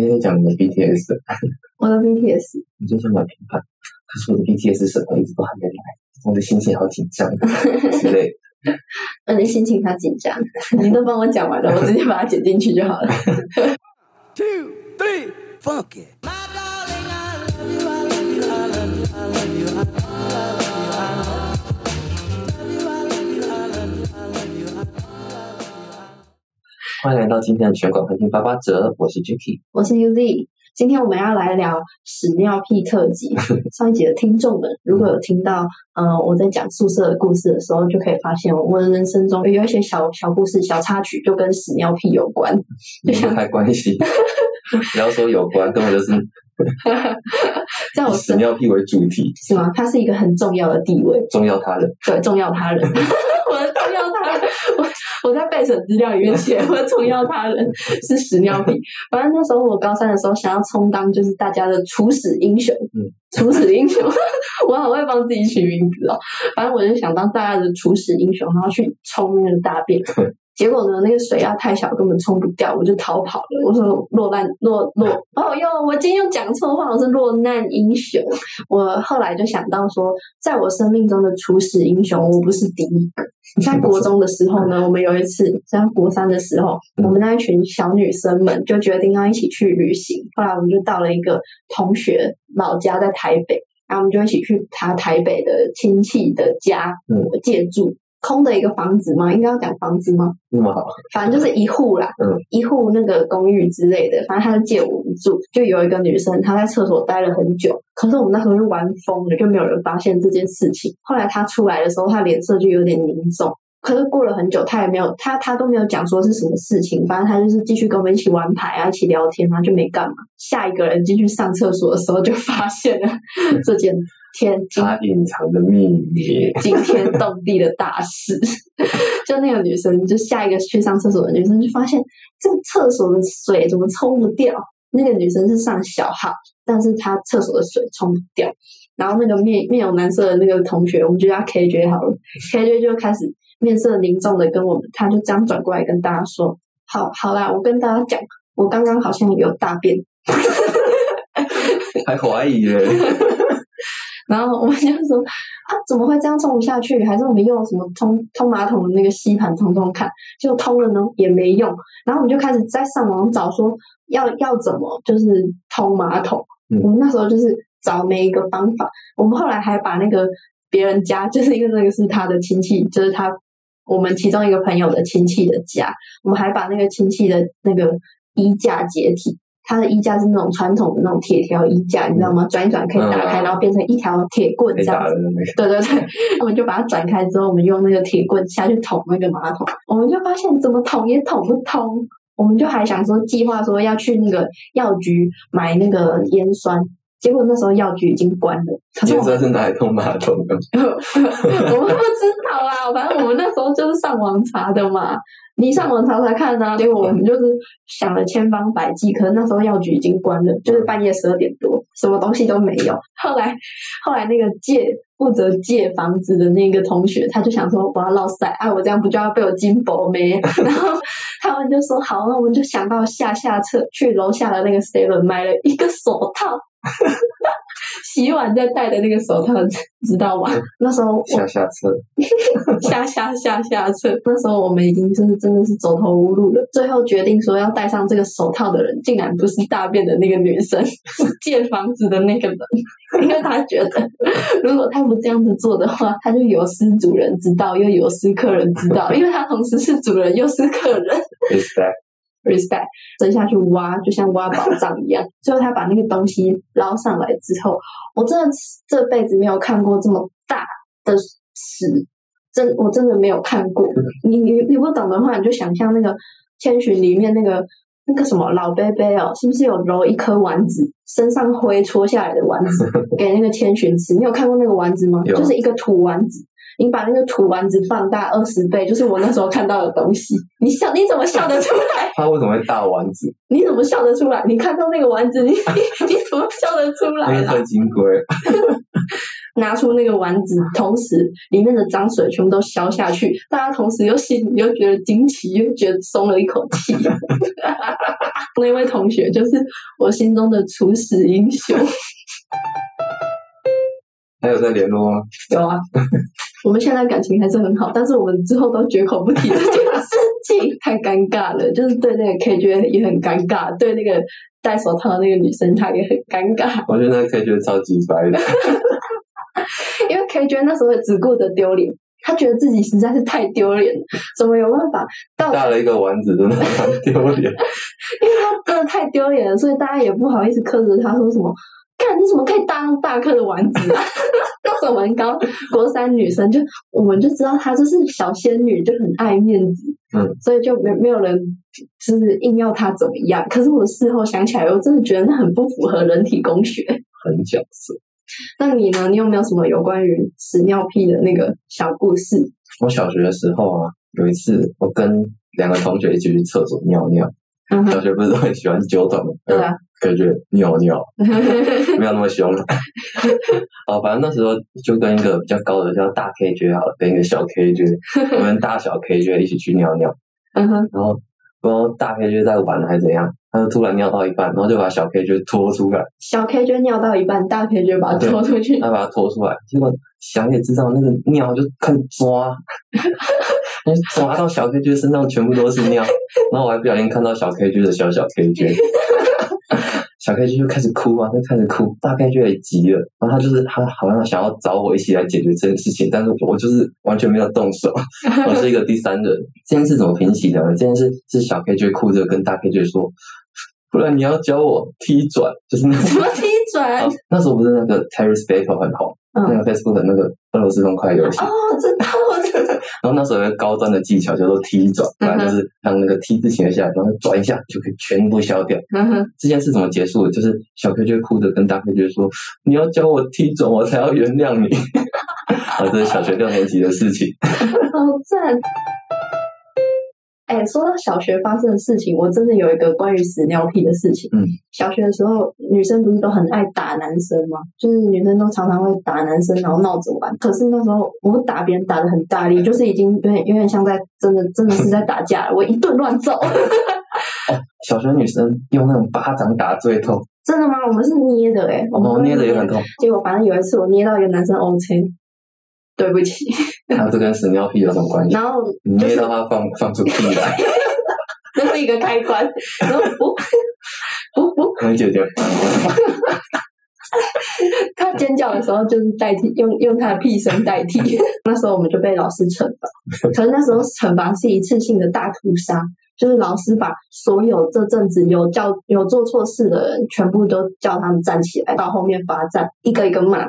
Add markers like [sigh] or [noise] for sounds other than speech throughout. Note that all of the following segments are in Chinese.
今天讲你的 BTS，我的 BTS，你最近蛮频繁，可是我的 BTS 什么？一直都还没来，我的心情好紧张。之类的。[laughs] 那你心情好紧张，你都帮我讲完了，我直接把它剪进去就好了。two, three, fuck it. 欢迎来到今天的全馆环境八八折，我是 Jacky。我是 UZ，今天我们要来聊屎尿屁特辑。[laughs] 上一集的听众们如果有听到，呃，我在讲宿舍的故事的时候，就可以发现我的人生中有一些小小故事、小插曲，就跟屎尿屁有关。就像离不开关系，[laughs] 不要说有关，根本就是 [laughs] 在我以屎尿屁为主题，是吗？它是一个很重要的地位，重要他人。对，重要他人。[laughs] 我的重要他人，我我在备审资料里面写，我的重要他人是屎尿屁。[laughs] 反正那时候我高三的时候，想要充当就是大家的处屎英雄，嗯，处屎英雄，我好会帮自己取名字哦。反正我就想当大家的处屎英雄，然后去冲那个大便。[laughs] 结果呢，那个水压太小，根本冲不掉，我就逃跑了。我说落难落落哦哟，我今天又讲错话，我是落难英雄。我后来就想到说，在我生命中的初始英雄，我不是第一个。在 [laughs] 国中的时候呢，[laughs] 我们有一次在国三的时候，我们那一群小女生们就决定要一起去旅行。后来我们就到了一个同学老家在台北，然后我们就一起去他台北的亲戚的家嗯借住。空的一个房子吗？应该要讲房子吗？那么好，反正就是一户啦，嗯一户那个公寓之类的，反正他就借我们住。就有一个女生，她在厕所待了很久，可是我们那时候就玩疯了，就没有人发现这件事情。后来她出来的时候，她脸色就有点凝重。可是过了很久，他也没有，他他都没有讲说是什么事情，反正他就是继续跟我们一起玩牌啊，一起聊天啊，就没干嘛。下一个人进去上厕所的时候，就发现了这件天惊他隐藏的秘密。惊天动地的大事。就那个女生，就下一个去上厕所的女生，就发现这个厕所的水怎么冲不掉？那个女生是上小号，但是她厕所的水冲不掉。然后那个面面有难色的那个同学，我们就叫 KJ 好了，KJ 就开始面色凝重的跟我们，他就这样转过来跟大家说：“好好啦，我跟大家讲，我刚刚好像有大便。”还怀疑嘞，然后我们就说啊，怎么会这样冲不下去？还是我们用什么通通马桶的那个吸盘通通看，就通了呢，也没用。然后我们就开始在上网找说要要怎么就是通马桶。嗯我们那时候就是找每一个方法。我们后来还把那个别人家，就是因为那个是他的亲戚，就是他我们其中一个朋友的亲戚的家，我们还把那个亲戚的那个衣架解体。他的衣架是那种传统的那种铁条衣架，你知道吗？转一转可以打开，嗯然后变成一条铁棍被这样子。对对对，我们就把它转开之后，我们用那个铁棍下去捅那个马桶，我们就发现怎么捅也捅不通。我们就还想说计划说要去那个药局买那个烟酸，结果那时候药局已经关了。可是我们颜色是哪一通马桶的，[laughs] 我们不知道啊，反正我们那时候就是上网查的嘛。你上网查查看啊，结果我们就是想了千方百计，可是那时候药局已经关了，就是半夜十二点多，什么东西都没有。后来，后来那个借负责借房子的那个同学，他就想说我要落塞，啊，我这样不就要被我金箔没？[laughs] 然后他们就说好，那我们就想到下下策，去楼下的那个 seven 买了一个手套。[laughs] 洗碗在戴的那个手套，[laughs] 知道吗？那时候我下下策，[laughs] 下下下下策。那时候我们已经就是真的是走投无路了。最后决定说要戴上这个手套的人，竟然不是大便的那个女生，是建房子的那个人。因为他觉得，如果他不这样子做的话，他就有失主人之道，又有失客人之道。因为他同时是主人又是客人。respect，respect，蹲下去挖，就像挖宝藏一样。[laughs] 最后他把那个东西捞上来之后，我真的这辈子没有看过这么大的屎，真我真的没有看过。你你你不懂的话，你就想象那个千寻里面那个那个什么老贝贝哦，是不是有揉一颗丸子，身上灰搓下来的丸子 [laughs] 给那个千寻吃？你有看过那个丸子吗？就是一个土丸子。你把那个土丸子放大二十倍，就是我那时候看到的东西。你笑，你怎么笑得出来？[laughs] 他为什么会大丸子？你怎么笑得出来？你看到那个丸子，你你 [laughs] 你怎么笑得出来金龟，[laughs] 拿出那个丸子，同时里面的脏水全部都消下去，大家同时又心里又觉得惊奇，又觉得松了一口气。那位同学就是我心中的厨师英雄。还有在联络吗？有啊，我们现在感情还是很好，但是我们之后都绝口不提这件事情，[laughs] 太尴尬了。就是对那个 K 觉也很尴尬，对那个戴手套的那个女生她也很尴尬，我觉得那 K 觉超级白的，因为 K 觉那时候只顾着丢脸，他觉得自己实在是太丢脸了，怎么有办法到？大了一个丸子真的很丢脸。[laughs] 因为他真的太丢脸了，所以大家也不好意思苛责他说什么。看你怎么可以当大颗的丸子啊？[laughs] 那时候我们刚国三女生就我们就知道她就是小仙女，就很爱面子，嗯，所以就没没有人就是硬要她怎么样。可是我事后想起来，我真的觉得那很不符合人体工学。很角色。那你呢？你有没有什么有关于屎尿屁的那个小故事？我小学的时候啊，有一次我跟两个同学一起去厕所尿尿，嗯，小学不是都很喜欢揪团吗？对啊，感觉尿尿没有那么凶。[laughs] 哦，反正那时候就跟一个比较高的叫大 K 君好了，跟一个小 K 君，[laughs] 我们大小 K 君一起去尿尿，嗯哼，然后不知道大 K 君在玩还是怎样，他就突然尿到一半，然后就把小 K 觉拖出来，小 K 就尿到一半，大 K 就把他拖出去。他把他拖出来，结果想也知道那个尿就开始 [laughs] 抓，[laughs] 抓到小 K 君身上全部都是尿，然后我还不小心看到小 K 君的小小 K 君。[laughs] 小 K 君就开始哭啊，就开始哭，大 K 就也急了，然后他就是他好像想要找我一起来解决这件事情，但是我就是完全没有动手，[laughs] 我是一个第三人。这件事怎么平息的呢？这件事是小 K 君哭着跟大 K 君说，不然你要教我踢转，就是那什么踢转？哦那时候不是那个 Terrace Battle 很红，嗯那个 Facebook 的那个俄罗斯方块游戏，哦，真的，我觉得。然后那时候有个高端的技巧叫做踢转，反正就是让那个 T 字形的下来，然后转一下就可以全部消掉。嗯哼，这件事怎么结束的？就是小 Q 就哭着跟大 Q 就说：“你要教我踢转，我才要原谅你。[laughs] ”啊，这是小学六年级的事情。[laughs] 好赞！哎，说到小学发生的事情，我真的有一个关于屎尿屁的事情。嗯，小学的时候，女生不是都很爱打男生吗？就是女生都常常会打男生，然后闹着玩。可是那时候我打别人打的很大力，就是已经有点有点像在真的真的是在打架了，我一顿乱揍。[laughs] 小学女生用那种巴掌打最痛，真的吗？我们是捏的哎、我们哦，捏的也很痛。结果反正有一次我捏到一个男生 O C，对不起，还有这跟屎尿屁有什么关系？然后你就是捏到他放放出屁来，[laughs] 那是一个开关，然后不不不，能解决。他尖叫的时候就是代替用用他的屁声代替，[laughs] 那时候我们就被老师惩罚，可是那时候惩罚是一次性的大屠杀，就是老师把所有这阵子有叫有做错事的人全部都叫他们站起来，到后面罚站，一个一个骂。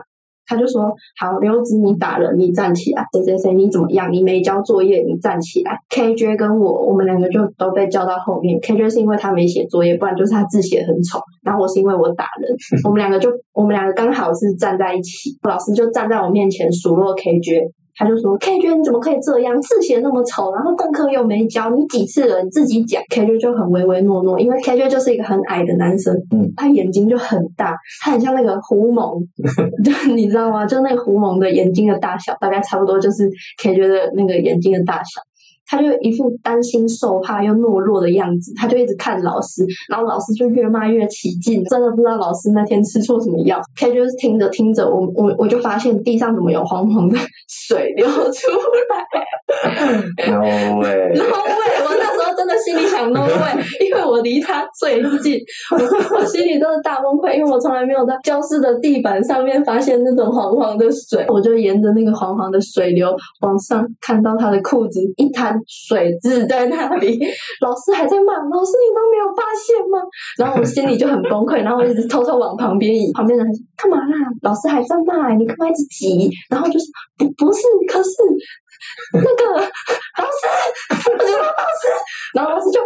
他就说：“好，刘子你打人，你站起来；谁谁谁你怎么样？你没交作业，你站起来。”KJ 跟我，我们两个就都被叫到后面。KJ 是因为他没写作业，不然就是他字写很丑。然后我是因为我打人，[laughs] 我们两个就我们两个刚好是站在一起，老师就站在我面前数落 KJ。他就说：“KJ 你怎么可以这样？字写那么丑，然后功课又没交，你几次了？你自己讲。”KJ 就很唯唯诺诺，因为 KJ 就是一个很矮的男生，嗯，他眼睛就很大，他很像那个狐獴，[laughs] 就你知道吗？就那个狐獴的眼睛的大小，大概差不多就是 KJ 的那个眼睛的大小。他就一副担心受怕又懦弱的样子，他就一直看老师，然后老师就越骂越起劲，真的不知道老师那天吃错什么药。K 就是听着听着，我我我就发现地上怎么有黄黄的 [laughs] 水流出来 No way！，no [laughs] way！我那时候真的心里想 no way，因为我离他最近，我我心里真的大崩溃，因为我从来没有在教室的地板上面发现那种黄黄的水，我就沿着那个黄黄的水流往上，看到他的裤子一滩水渍在那里，老师还在骂，老师你都没有发现吗？[laughs] 然后我心里就很崩溃，然后我一直偷偷往旁边移，旁边人说干嘛啦？老师还在骂、你干嘛一直挤？然后就是不不是，可是 [laughs] 那个老师，我觉得老师，然后老师就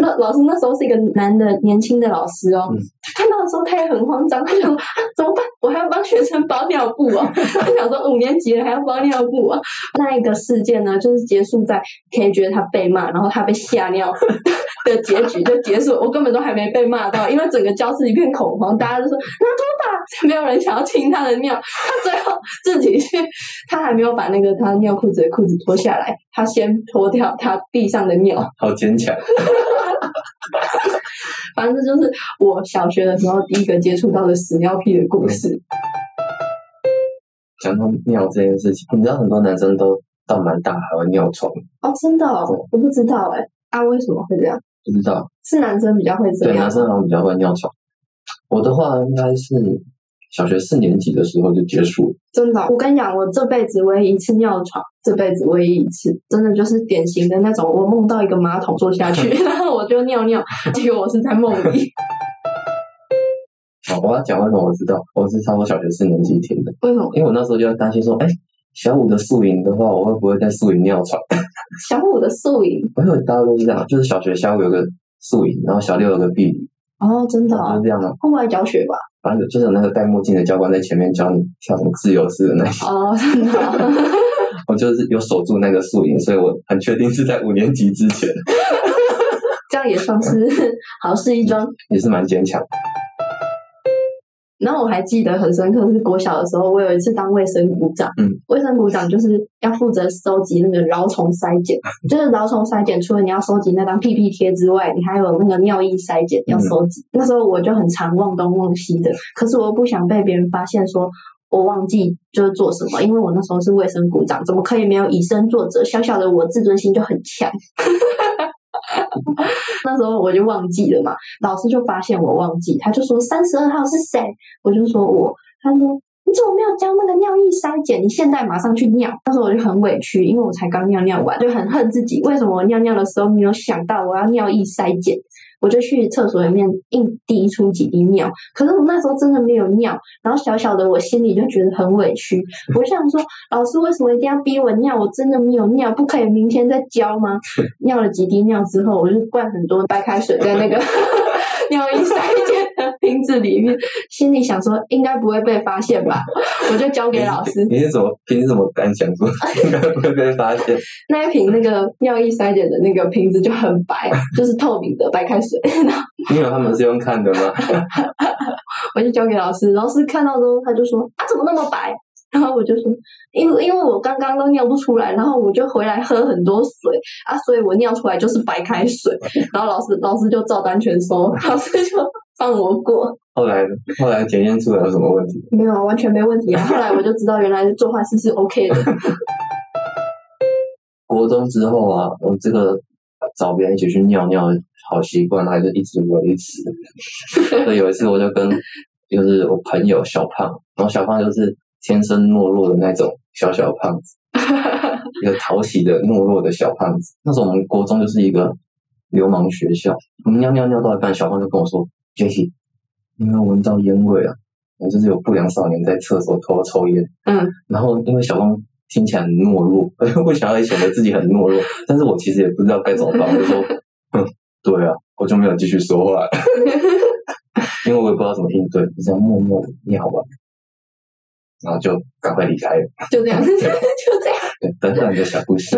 那老师那时候是一个男的年轻的老师哦，看到的时候他也很慌张，他想说、啊、怎么办？我还要帮学生包尿布哦！他想说五年级了还要包尿布啊！那一个事件呢，就是结束在 K 觉得他被骂，然后他被吓尿，的结局就结束，我根本都还没被骂到，因为整个教室一片恐慌，大家都说拿拖把，没有人想要亲他的尿，他最后自己去，他还没有把那个他尿裤子的裤子脱下来，他先脱掉他地上的尿，好坚强。[laughs] 反正就是我小学的时候第一个接触到的屎尿屁的故事。讲到尿这件事情，你知道很多男生都到蛮大还会尿床，哦，真的、哦，我不知道哎、啊，为什么会这样？不知道？是男生比较会这对，样男？生好像比较会尿床。我的话应该是小学四年级的时候就结束了。真的哦、我跟你讲，我这辈子唯一一次尿床，这辈子唯一一次，真的就是典型的那种，我梦到一个马桶坐下去，[laughs] 然后我就尿尿，结果我是在梦里。[laughs] 好，我要讲为什么我知道，我是差不多小学四年级听的，为什么？因为我那时候就担心说，哎，小五的宿营的话，我会不会在宿营尿床？[laughs] 小五的宿营我有大家都是这样，就是小学下午有个宿营，然后小六有个避旅，哦，真的、啊就是，这样啊。户外教学吧？反正就是有那个戴墨镜的教官在前面教你跳什么自由式的那些，哦，真的哦、[laughs] 我就是有守住那个宿营，所以我很确定是在五年级之前，[laughs] 这样也算是好事一桩。也是蛮坚强。然后我还记得很深刻，是国小的时候，我有一次当卫生股长。嗯，卫生股长就是要负责收集那个蛲虫筛检，就是蛲虫筛检，除了你要收集那张屁屁贴之外，你还有那个尿液筛检要收集。那时候我就很常忘东忘西的，可是我又不想被别人发现说。我忘记就是做什么，因为我那时候是卫生股长，怎么可以没有以身作则？小小的我自尊心就很强，[laughs] 那时候我就忘记了嘛，老师就发现我忘记，他就说三十二号是谁？我就说我，他说你怎么没有交那个尿液筛检？你现在马上去尿。那时候我就很委屈，因为我才刚尿尿完，就很恨自己，为什么我尿尿的时候没有想到我要尿液筛检？我就去厕所里面硬滴出几滴尿，可是我那时候真的没有尿，然后小小的我心里就觉得很委屈。我就想说，老师为什么一定要逼我尿？我真的没有尿，不可以明天再交吗？尿了几滴尿之后，我就灌很多白开水在那个 [laughs] 尿液筛检的 [laughs] 瓶子里面，心里想说应该不会被发现吧，我就交给老师。你是怎么凭什么敢想说 [laughs] 应该不会被发现？[laughs] 那一瓶那个尿液筛检的那个瓶子就很白，就是透明的白开水，然后因为他们是用看的吗？我就交给老师，老师看到之后他就说啊怎么那么白？然后我就说，因为因为我刚刚都尿不出来，然后我就回来喝很多水啊，所以我尿出来就是白开水。然后老师老师就照单全收，[laughs] 老师就放我过，后来后来检验出来有什么问题？没有啊完全没问题啊。[laughs] 后来我就知道原来做坏事是 OK 的。[laughs] 国中之后啊，我这个找别人一起去尿尿的好习惯还是一直维持。所以有一次我就跟就是我朋友小胖，然后小胖就是天生懦弱的那种小小胖子，[laughs] 一个讨喜的懦弱的小胖子。那时候我们国中就是一个流氓学校，我们尿尿尿到一半，小胖就跟我说：“Jacky，你有没有闻到烟味啊？”我就是有不良少年在厕所偷抽烟。嗯，然后因为小胖听起来很懦弱，[laughs] 我想要显得自己很懦弱，但是我其实也不知道该怎么办，我就说，哼，对啊，我就没有继续说话，[laughs] 因为我也不知道怎么应对，就这样默默地尿完，然后就赶快离开了。[laughs] [laughs] 就这样，就这样。对，短短的小故事，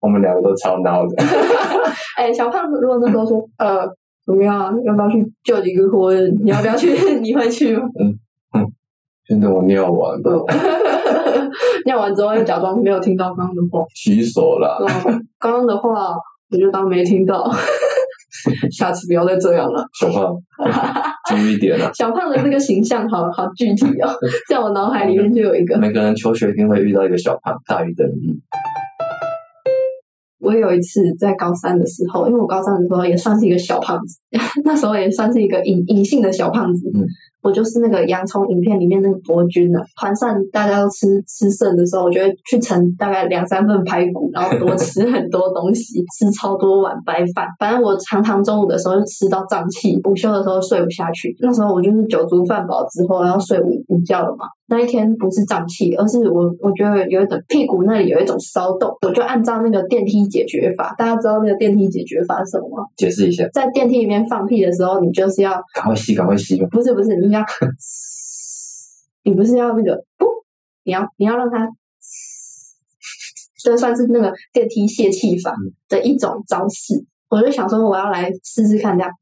我们两个都超孬的。[laughs] 哎，小胖子如果那时候说，呃，怎么样啊？要不要去救几个活人？你要不要去？你会去吗？现在我尿完了，尿完之后又假装没有听到刚刚的话，洗手啦。嗯刚刚的话我就当没听到，[laughs] 下次不要再这样了。小胖，[laughs] 注意一点了！小胖的这个形象好好具体哦，[laughs] 在我脑海里面就有一个。每个人求学一定会遇到一个小胖，大于等于。我有一次在高三的时候，因为我高三的时候也算是一个小胖子，那时候也算是一个隐隐性的小胖子。嗯我就是那个洋葱影片里面那个伯君啊，团扇大家都吃吃剩的时候，我就会去盛大概两三份排骨，然后多吃很多东西，吃超多碗白饭。反正我常常中午的时候就吃到胀气，午休的时候睡不下去。那时候我就是酒足饭饱之后要睡午午觉了嘛。那一天不是胀气，而是我我觉得有一种屁股那里有一种骚动，我就按照那个电梯解决法。大家知道那个电梯解决法是什么吗？解释一下，在电梯里面放屁的时候，你就是要赶快吸，赶快吸。不是不是，你要，你不是要那个不，你要你要让它，这算是那个电梯泄气法的一种招式。我就想说我要来试试看这样，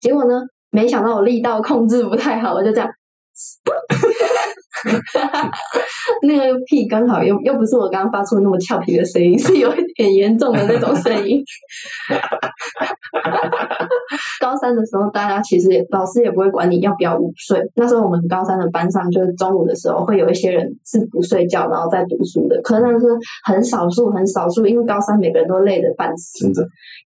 结果呢，没想到我力道控制不太好，我就这样。[laughs] 那个屁刚好又又不是我刚刚发出那么俏皮的声音，[laughs] 是有一点严重的那种声音。[laughs] 高三的时候，大家其实也老师也不会管你要不要午睡。那时候我们高三的班上，就是中午的时候会有一些人是不睡觉然后在读书的，可是那是很少数很少数，因为高三每个人都累得半死。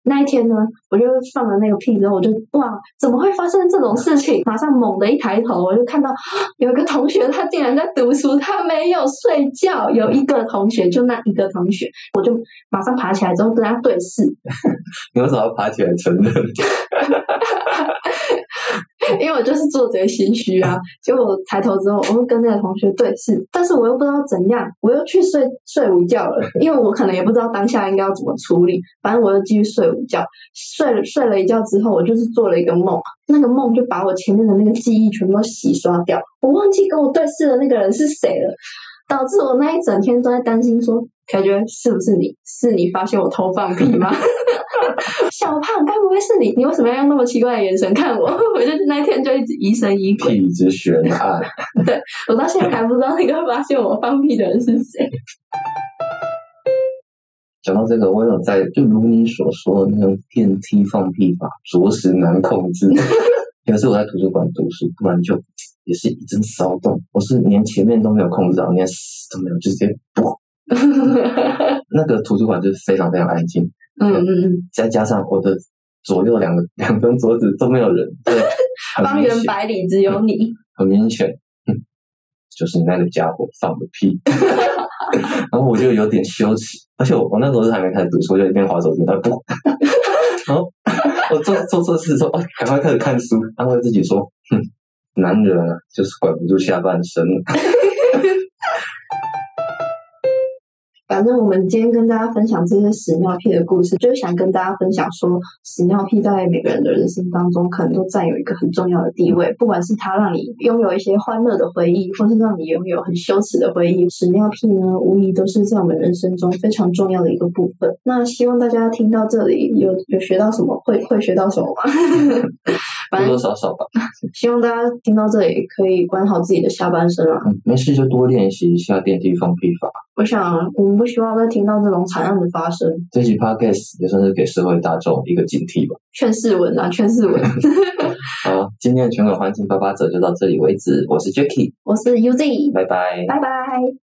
那一天呢，我就放了那个屁之后，我就哇，怎么会发生这种事情？马上猛地一抬头，我就看到有个同学他竟然在读书，他没有睡觉。有一个同学，就那一个同学，我就马上爬起来之后跟他对视，[laughs] 你为什么要爬起来承认？[laughs] [laughs] 因为我就是做贼心虚啊。结果我抬头之后，我就跟那个同学对视，但是我又不知道怎样，我又去睡睡午觉了，[laughs] 因为我可能也不知道当下应该要怎么处理，反正我又继续睡午觉。睡了睡了一觉之后，我就是做了一个梦，那个梦就把我前面的那个记忆全部都洗刷掉，我忘记跟我对视的那个人是谁了，导致我那一整天都在担心说，感觉是不是你？是你发现我偷放屁吗？[laughs] 小胖，该不会是你？你为什么要用那么奇怪的眼神看我？[laughs] 我就那一天就一直疑神疑鬼，屁之悬案。[laughs] 我到现在还不知道那个发现我放屁的人是谁。讲到这个，我有在，就如你所说的那种电梯放屁法，着实难控制。有时候我在图书馆读书，突然就也是一阵骚动，我是连前面都没有控制好，连死都没有，就直接啵。[laughs] 那个图书馆就是非常非常安静，嗯嗯嗯，再加上我的左右两个 [laughs] 两张桌子都没有人，对，方圆百里只有你。很明显，嗯，就是那个家伙放的屁，[laughs] 然后我就有点羞耻，而且我我那时候是还没开始读书，我就一边划手机，然后不，然后我做做错事之后，哦，赶快开始看书，安慰自己说，哼，男人啊，就是管不住下半身。[laughs] 反正我们今天跟大家分享这些屎尿屁的故事，就是想跟大家分享说，屎尿屁在每个人的人生当中，可能都占有一个很重要的地位。不管是它让你拥有一些欢乐的回忆，或是让你拥有很羞耻的回忆，屎尿屁呢，无疑都是在我们人生中非常重要的一个部分。那希望大家听到这里，有有学到什么，会会学到什么吗？[laughs] [laughs] 反多多少少吧，[laughs] 希望大家听到这里，可以管好自己的下半身啊。嗯，没事就多练习一下电梯放屁法。我想，我们不希望再听到这种惨案的发生。这期 podcast 也算是给社会大众一个警惕吧。劝世文啊，劝世文。[laughs] 好，今天的全口环境八八折就到这里为止，我是 Jacky，我是 UZ，拜拜。拜拜。